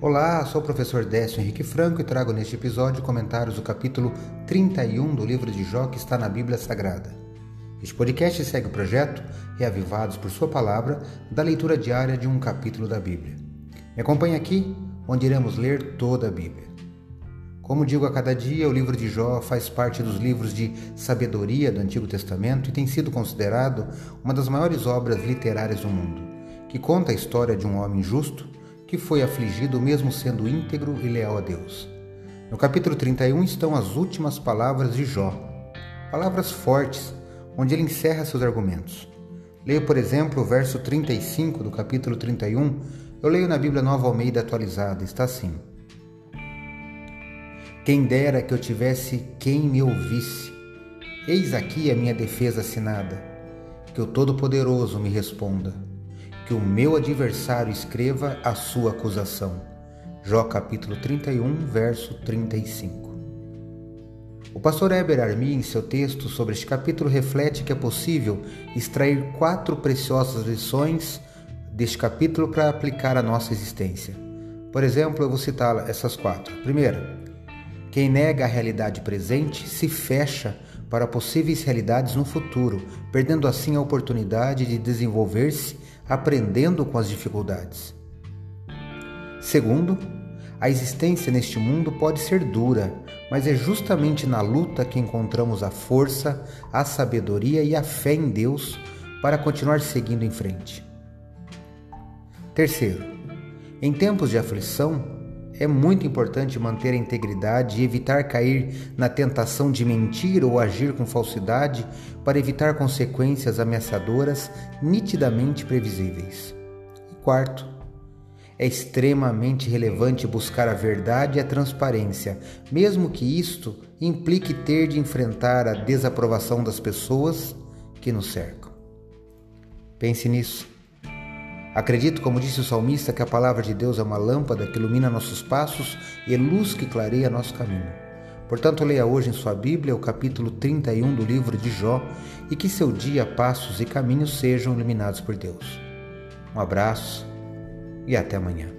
Olá, sou o professor Décio Henrique Franco e trago neste episódio comentários do capítulo 31 do livro de Jó que está na Bíblia Sagrada. Este podcast segue o projeto Reavivados por Sua Palavra da leitura diária de um capítulo da Bíblia. Me acompanhe aqui, onde iremos ler toda a Bíblia. Como digo a cada dia, o livro de Jó faz parte dos livros de sabedoria do Antigo Testamento e tem sido considerado uma das maiores obras literárias do mundo, que conta a história de um homem justo que foi afligido mesmo sendo íntegro e leal a Deus. No capítulo 31 estão as últimas palavras de Jó, palavras fortes, onde ele encerra seus argumentos. Leio, por exemplo, o verso 35 do capítulo 31. Eu leio na Bíblia Nova Almeida atualizada, está assim: Quem dera que eu tivesse quem me ouvisse. Eis aqui a minha defesa assinada, que o Todo-Poderoso me responda que o meu adversário escreva a sua acusação. Jó capítulo 31, verso 35. O pastor Heber Armi, em seu texto sobre este capítulo, reflete que é possível extrair quatro preciosas lições deste capítulo para aplicar à nossa existência. Por exemplo, eu vou citar essas quatro. Primeira, quem nega a realidade presente se fecha para possíveis realidades no futuro, perdendo assim a oportunidade de desenvolver-se aprendendo com as dificuldades. Segundo, a existência neste mundo pode ser dura, mas é justamente na luta que encontramos a força, a sabedoria e a fé em Deus para continuar seguindo em frente. Terceiro, em tempos de aflição, é muito importante manter a integridade e evitar cair na tentação de mentir ou agir com falsidade para evitar consequências ameaçadoras nitidamente previsíveis. E quarto, é extremamente relevante buscar a verdade e a transparência, mesmo que isto implique ter de enfrentar a desaprovação das pessoas que nos cercam. Pense nisso. Acredito, como disse o salmista, que a palavra de Deus é uma lâmpada que ilumina nossos passos e luz que clareia nosso caminho. Portanto, leia hoje em sua Bíblia o capítulo 31 do livro de Jó e que seu dia, passos e caminhos sejam iluminados por Deus. Um abraço e até amanhã.